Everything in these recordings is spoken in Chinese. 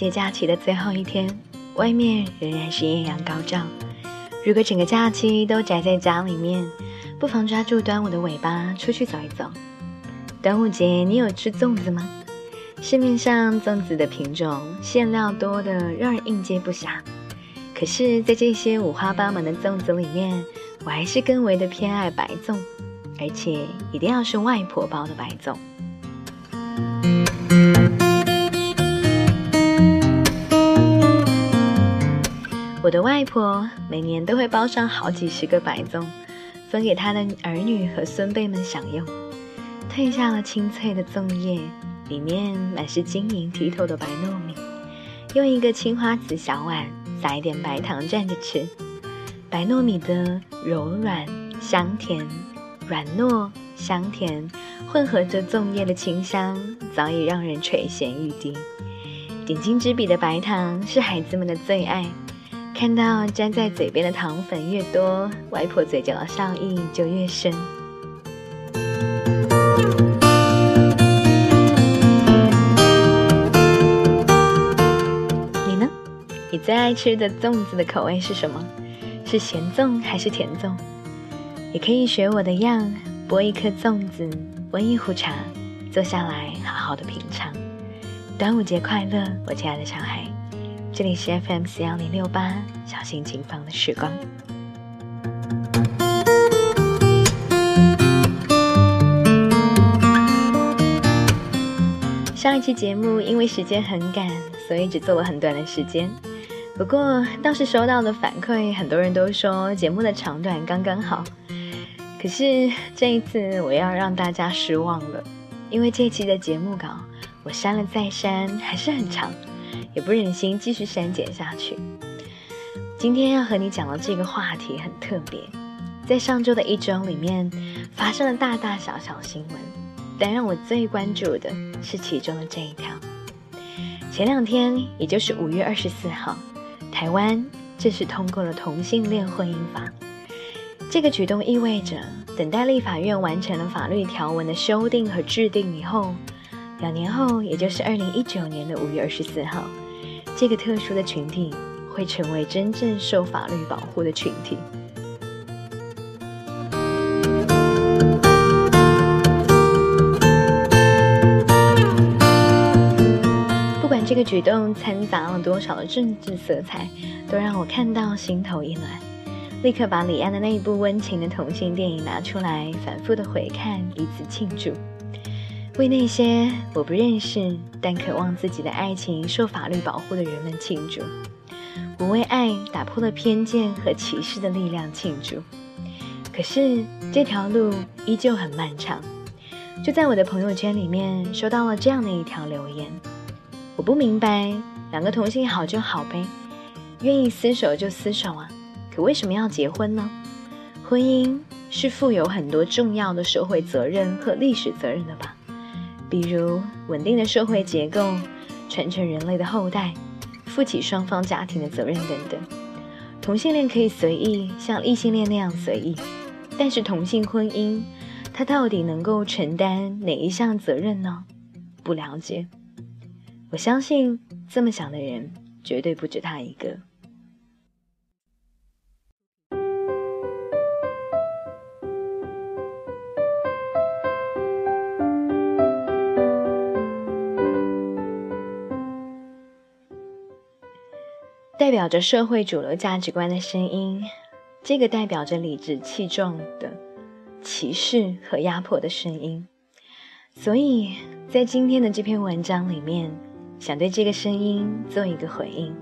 节假期的最后一天，外面仍然是艳阳高照。如果整个假期都宅在家里面，不妨抓住端午的尾巴出去走一走。端午节你有吃粽子吗？市面上粽子的品种、馅料多的让人应接不暇。可是，在这些五花八门的粽子里面，我还是更为的偏爱白粽，而且一定要是外婆包的白粽。我的外婆每年都会包上好几十个白粽，分给她的儿女和孙辈们享用。褪下了清脆的粽叶，里面满是晶莹剔透的白糯米，用一个青花瓷小碗撒一点白糖蘸着吃。白糯米的柔软香甜，软糯香甜，混合着粽叶的清香，早已让人垂涎欲滴。点睛之笔的白糖是孩子们的最爱。看到粘在嘴边的糖粉越多，外婆嘴角的笑意就越深。你呢？你最爱吃的粽子的口味是什么？是咸粽还是甜粽？也可以学我的样，剥一颗粽子，温一壶茶，坐下来好好的品尝。端午节快乐，我亲爱的小孩！这里是 FM 四幺零六八，小心情放的时光。上一期节目因为时间很赶，所以只做了很短的时间。不过倒是收到的反馈，很多人都说节目的长短刚刚好。可是这一次我要让大家失望了，因为这期的节目稿我删了再删，还是很长。也不忍心继续删减下去。今天要和你讲的这个话题很特别，在上周的一周里面发生了大大小小新闻，但让我最关注的是其中的这一条。前两天，也就是五月二十四号，台湾正式通过了同性恋婚姻法。这个举动意味着，等待立法院完成了法律条文的修订和制定以后。两年后，也就是二零一九年的五月二十四号，这个特殊的群体会成为真正受法律保护的群体。不管这个举动掺杂了多少的政治色彩，都让我看到心头一暖，立刻把李安的那一部温情的同性电影拿出来，反复的回看，以此庆祝。为那些我不认识但渴望自己的爱情受法律保护的人们庆祝，我为爱打破了偏见和歧视的力量庆祝。可是这条路依旧很漫长。就在我的朋友圈里面收到了这样的一条留言：我不明白，两个同性好就好呗，愿意厮守就厮守啊，可为什么要结婚呢？婚姻是负有很多重要的社会责任和历史责任的吧？比如稳定的社会结构、传承人类的后代、负起双方家庭的责任等等。同性恋可以随意，像异性恋那样随意，但是同性婚姻，它到底能够承担哪一项责任呢？不了解。我相信这么想的人绝对不止他一个。代表着社会主流价值观的声音，这个代表着理直气壮的歧视和压迫的声音。所以在今天的这篇文章里面，想对这个声音做一个回应。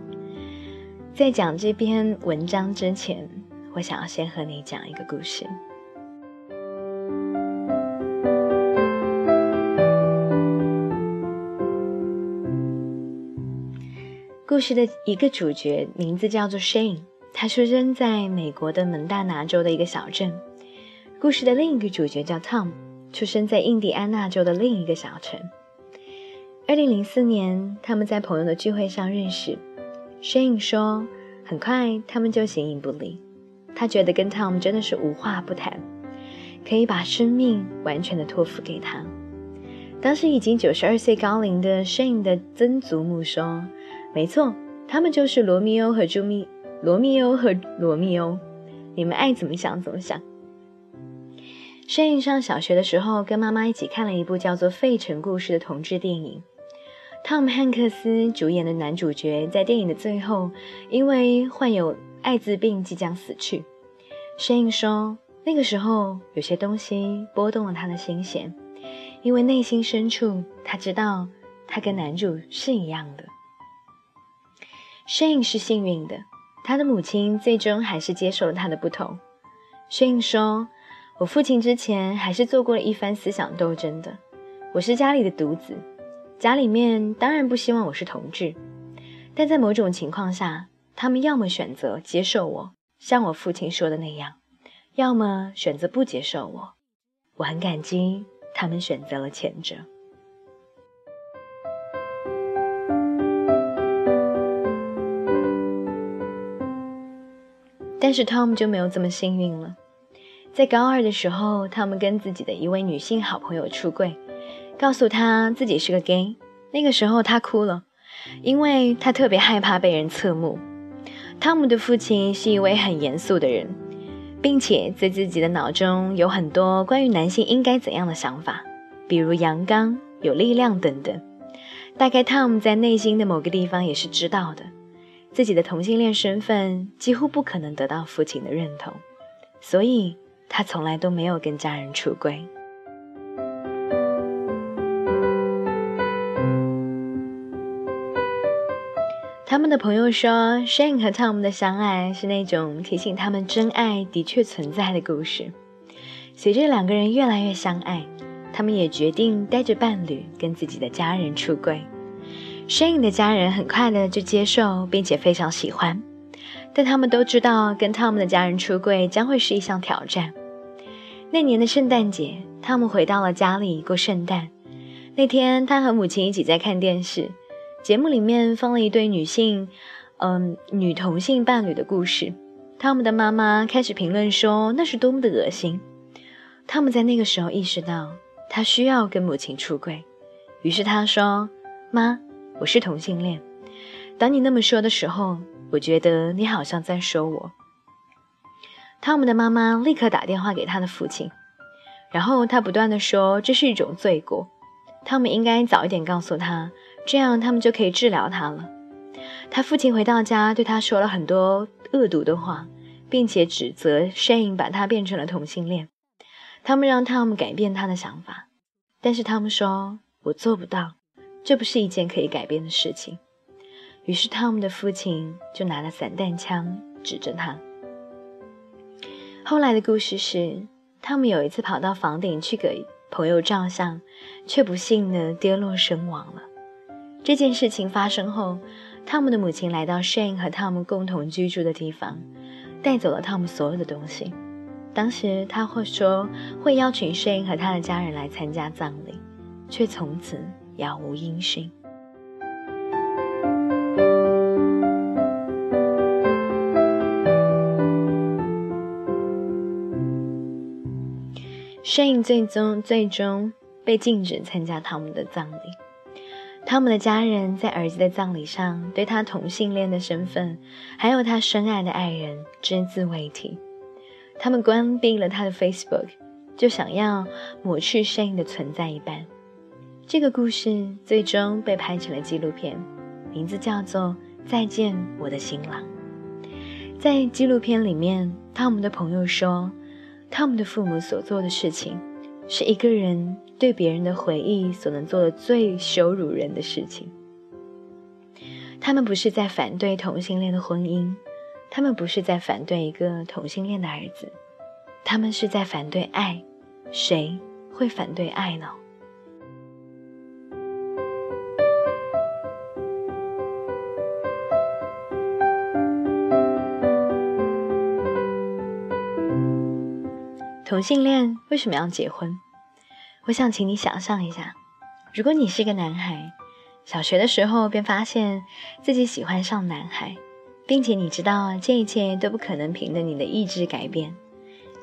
在讲这篇文章之前，我想要先和你讲一个故事。故事的一个主角名字叫做 Shane，他出生在美国的蒙大拿州的一个小镇。故事的另一个主角叫 Tom，出生在印第安纳州的另一个小城。二零零四年，他们在朋友的聚会上认识。Shane 说，很快他们就形影不离。他觉得跟 Tom 真的是无话不谈，可以把生命完全的托付给他。当时已经九十二岁高龄的 Shane 的曾祖母说。没错，他们就是罗密欧和朱密，罗密欧和罗密欧。你们爱怎么想怎么想。Shane 上小学的时候，跟妈妈一起看了一部叫做《费城故事》的同志电影。汤姆汉克斯主演的男主角在电影的最后，因为患有艾滋病即将死去。Shane 说，那个时候有些东西拨动了他的心弦，因为内心深处他知道他跟男主是一样的。Shane 是幸运的。他的母亲最终还是接受了他的不同。Shane 说：“我父亲之前还是做过了一番思想斗争的。我是家里的独子，家里面当然不希望我是同志，但在某种情况下，他们要么选择接受我，像我父亲说的那样，要么选择不接受我。我很感激他们选择了前者。”但是 Tom 就没有这么幸运了。在高二的时候，，Tom 跟自己的一位女性好朋友出柜，告诉他自己是个 gay。那个时候他哭了，因为他特别害怕被人侧目。汤姆的父亲是一位很严肃的人，并且在自己的脑中有很多关于男性应该怎样的想法，比如阳刚、有力量等等。大概 Tom 在内心的某个地方也是知道的。自己的同性恋身份几乎不可能得到父亲的认同，所以他从来都没有跟家人出轨。他们的朋友说，Shane 和 Tom 的相爱是那种提醒他们真爱的确存在的故事。随着两个人越来越相爱，他们也决定带着伴侣跟自己的家人出轨。身影的家人很快的就接受，并且非常喜欢，但他们都知道跟 Tom 的家人出柜将会是一项挑战。那年的圣诞节，他们回到了家里过圣诞。那天，他和母亲一起在看电视，节目里面放了一对女性，嗯，女同性伴侣的故事。汤姆的妈妈开始评论说那是多么的恶心。汤姆在那个时候意识到他需要跟母亲出柜，于是他说：“妈。”我是同性恋。当你那么说的时候，我觉得你好像在说我。汤姆的妈妈立刻打电话给他的父亲，然后他不断的说这是一种罪过，汤姆应该早一点告诉他，这样他们就可以治疗他了。他父亲回到家对他说了很多恶毒的话，并且指责 Shane 把他变成了同性恋。他们让汤姆改变他的想法，但是汤姆说：“我做不到。”这不是一件可以改变的事情。于是汤姆的父亲就拿了散弹枪指着他。后来的故事是，汤姆有一次跑到房顶去给朋友照相，却不幸的跌落身亡了。这件事情发生后，汤姆的母亲来到 Shane 和汤姆共同居住的地方，带走了汤姆所有的东西。当时他会说会邀请 Shane 和他的家人来参加葬礼，却从此。杳无音讯。Shane 最终最终被禁止参加汤姆的葬礼。汤姆的家人在儿子的葬礼上对他同性恋的身份，还有他深爱的爱人只字未提。他们关闭了他的 Facebook，就想要抹去 Shane 的存在一般。这个故事最终被拍成了纪录片，名字叫做《再见，我的新郎》。在纪录片里面，汤姆的朋友说，汤姆的父母所做的事情，是一个人对别人的回忆所能做的最羞辱人的事情。他们不是在反对同性恋的婚姻，他们不是在反对一个同性恋的儿子，他们是在反对爱。谁会反对爱呢？同性恋为什么要结婚？我想请你想象一下，如果你是个男孩，小学的时候便发现自己喜欢上男孩，并且你知道这一切都不可能凭着你的意志改变。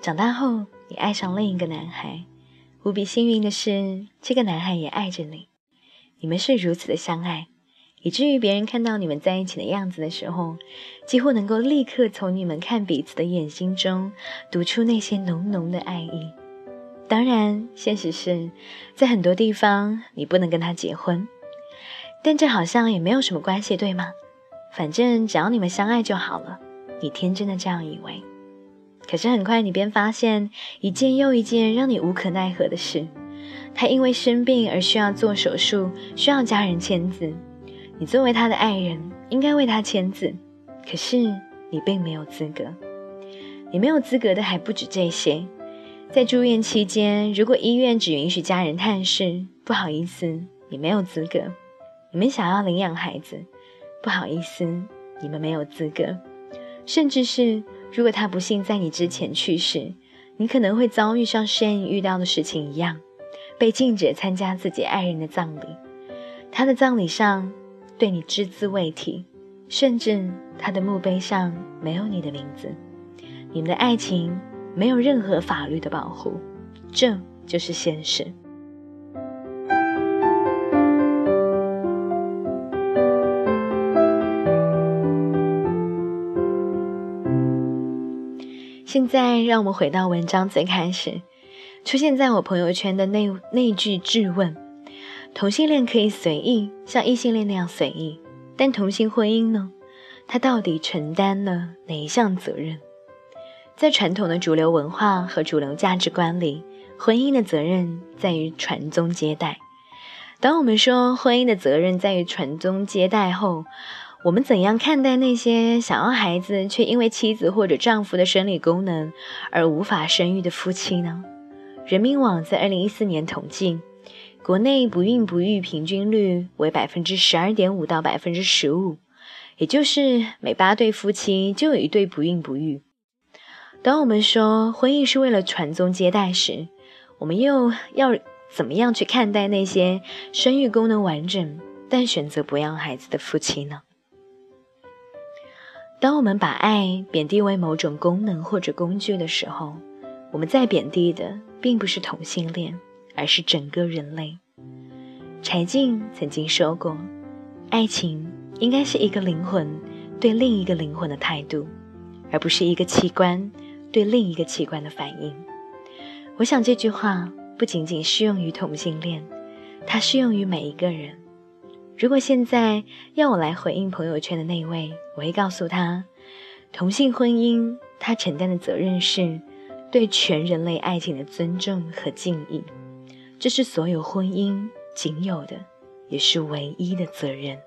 长大后，你爱上另一个男孩，无比幸运的是，这个男孩也爱着你，你们是如此的相爱，以至于别人看到你们在一起的样子的时候，几乎能够立刻从你们看彼此的眼睛中读出那些浓浓的爱意。当然，现实是在很多地方你不能跟他结婚，但这好像也没有什么关系，对吗？反正只要你们相爱就好了。你天真的这样以为，可是很快你便发现一件又一件让你无可奈何的事。他因为生病而需要做手术，需要家人签字。你作为他的爱人，应该为他签字，可是你并没有资格。你没有资格的还不止这些，在住院期间，如果医院只允许家人探视，不好意思，你没有资格。你们想要领养孩子，不好意思，你们没有资格。甚至是如果他不幸在你之前去世，你可能会遭遇像 Shane 遇到的事情一样，被禁止参加自己爱人的葬礼。他的葬礼上。对你只字未提，甚至他的墓碑上没有你的名字，你们的爱情没有任何法律的保护，这就是现实。现在，让我们回到文章最开始，出现在我朋友圈的那那句质问。同性恋可以随意像异性恋那样随意，但同性婚姻呢？它到底承担了哪一项责任？在传统的主流文化和主流价值观里，婚姻的责任在于传宗接代。当我们说婚姻的责任在于传宗接代后，我们怎样看待那些想要孩子却因为妻子或者丈夫的生理功能而无法生育的夫妻呢？人民网在二零一四年统计。国内不孕不育平均率为百分之十二点五到百分之十五，也就是每八对夫妻就有一对不孕不育。当我们说婚姻是为了传宗接代时，我们又要怎么样去看待那些生育功能完整但选择不要孩子的夫妻呢？当我们把爱贬低为某种功能或者工具的时候，我们在贬低的并不是同性恋。而是整个人类。柴静曾经说过：“爱情应该是一个灵魂对另一个灵魂的态度，而不是一个器官对另一个器官的反应。”我想这句话不仅仅适用于同性恋，它适用于每一个人。如果现在要我来回应朋友圈的那位，我会告诉他：同性婚姻，他承担的责任是对全人类爱情的尊重和敬意。这是所有婚姻仅有的，也是唯一的责任。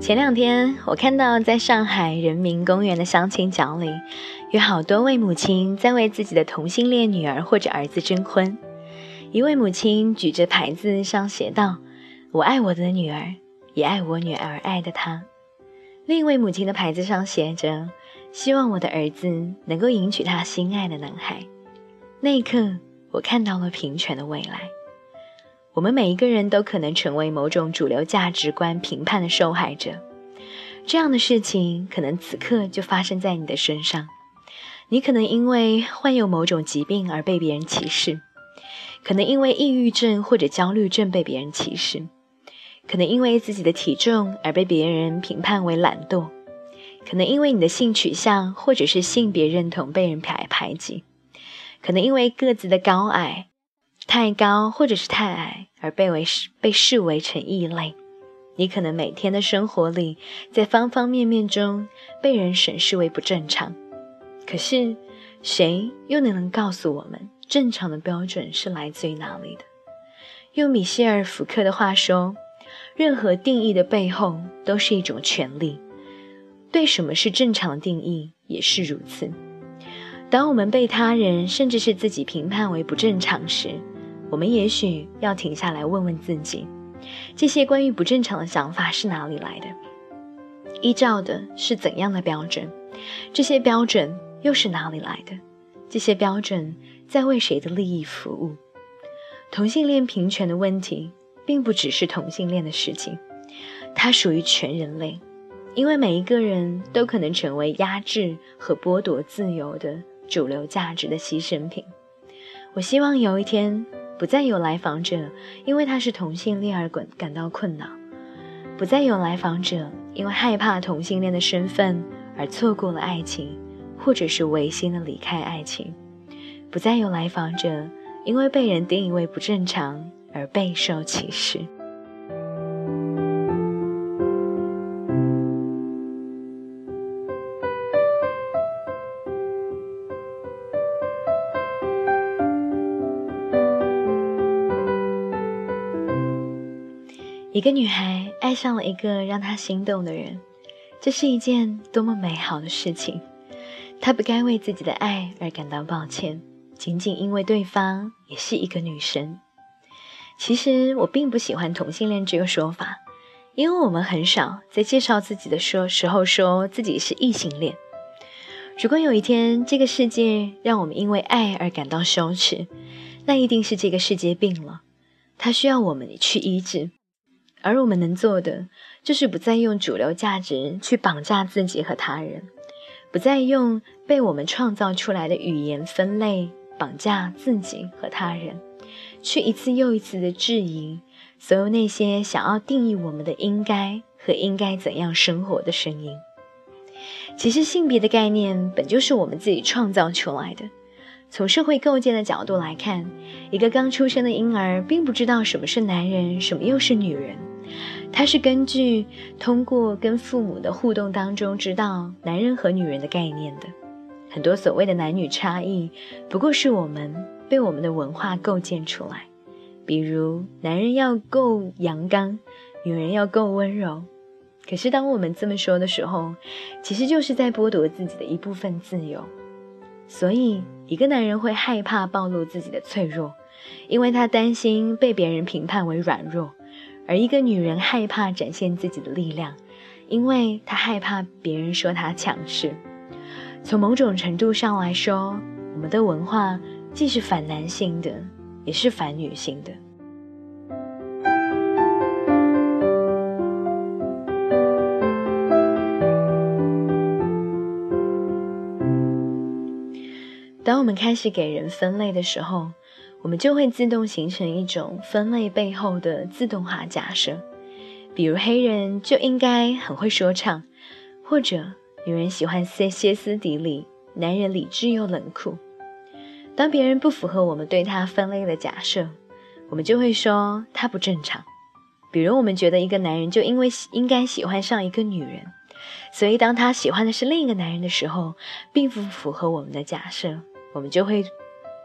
前两天，我看到在上海人民公园的相亲角里，有好多位母亲在为自己的同性恋女儿或者儿子征婚。一位母亲举着牌子，上写道：“我爱我的女儿。”也爱我女儿爱的他。另一位母亲的牌子上写着：“希望我的儿子能够迎娶他心爱的男孩。”那一刻，我看到了平权的未来。我们每一个人都可能成为某种主流价值观评判的受害者。这样的事情可能此刻就发生在你的身上。你可能因为患有某种疾病而被别人歧视，可能因为抑郁症或者焦虑症被别人歧视。可能因为自己的体重而被别人评判为懒惰，可能因为你的性取向或者是性别认同被人排排挤，可能因为个子的高矮，太高或者是太矮而被为被视为成异类。你可能每天的生活里，在方方面面中被人审视为不正常。可是，谁又能能告诉我们正常的标准是来自于哪里的？用米歇尔·福克的话说。任何定义的背后都是一种权利，对什么是正常的定义也是如此。当我们被他人甚至是自己评判为不正常时，我们也许要停下来问问自己：这些关于不正常的想法是哪里来的？依照的是怎样的标准？这些标准又是哪里来的？这些标准在为谁的利益服务？同性恋平权的问题。并不只是同性恋的事情，它属于全人类。因为每一个人都可能成为压制和剥夺自由的主流价值的牺牲品。我希望有一天，不再有来访者因为他是同性恋而感感到困扰，不再有来访者因为害怕同性恋的身份而错过了爱情，或者是违心的离开爱情，不再有来访者因为被人定义为不正常而备受歧视。一个女孩爱上了一个让她心动的人，这是一件多么美好的事情！她不该为自己的爱而感到抱歉，仅仅因为对方也是一个女神。其实我并不喜欢同性恋这个说法，因为我们很少在介绍自己的说时候说自己是异性恋。如果有一天这个世界让我们因为爱而感到羞耻，那一定是这个世界病了，它需要我们去医治。而我们能做的，就是不再用主流价值去绑架自己和他人，不再用被我们创造出来的语言分类绑架自己和他人，去一次又一次的质疑所有那些想要定义我们的应该和应该怎样生活的声音。其实，性别的概念本就是我们自己创造出来的。从社会构建的角度来看，一个刚出生的婴儿并不知道什么是男人，什么又是女人。他是根据通过跟父母的互动当中知道男人和女人的概念的，很多所谓的男女差异，不过是我们被我们的文化构建出来。比如，男人要够阳刚，女人要够温柔。可是，当我们这么说的时候，其实就是在剥夺自己的一部分自由。所以，一个男人会害怕暴露自己的脆弱，因为他担心被别人评判为软弱。而一个女人害怕展现自己的力量，因为她害怕别人说她强势。从某种程度上来说，我们的文化既是反男性的，也是反女性的。当我们开始给人分类的时候，我们就会自动形成一种分类背后的自动化假设，比如黑人就应该很会说唱，或者女人喜欢歇歇斯底里，男人理智又冷酷。当别人不符合我们对他分类的假设，我们就会说他不正常。比如我们觉得一个男人就因为应该喜欢上一个女人，所以当他喜欢的是另一个男人的时候，并不符合我们的假设，我们就会。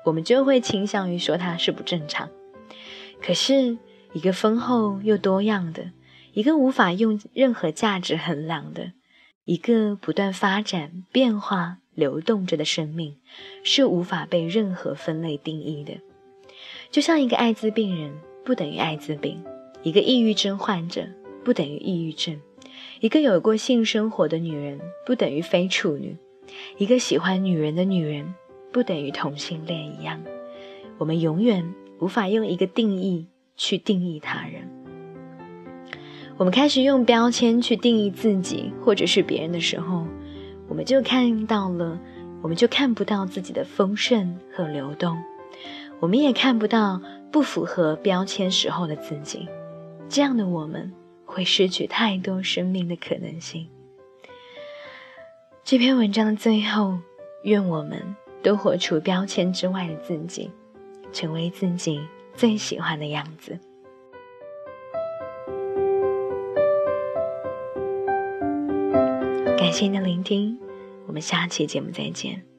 我们就会倾向于说他是不正常。可是，一个丰厚又多样的，一个无法用任何价值衡量的，一个不断发展、变化、流动着的生命，是无法被任何分类定义的。就像一个艾滋病人不等于艾滋病，一个抑郁症患者不等于抑郁症，一个有过性生活的女人不等于非处女，一个喜欢女人的女人。不等于同性恋一样，我们永远无法用一个定义去定义他人。我们开始用标签去定义自己或者是别人的时候，我们就看到了，我们就看不到自己的丰盛和流动，我们也看不到不符合标签时候的自己。这样的我们会失去太多生命的可能性。这篇文章的最后，愿我们。都活出标签之外的自己，成为自己最喜欢的样子。感谢你的聆听，我们下期节目再见。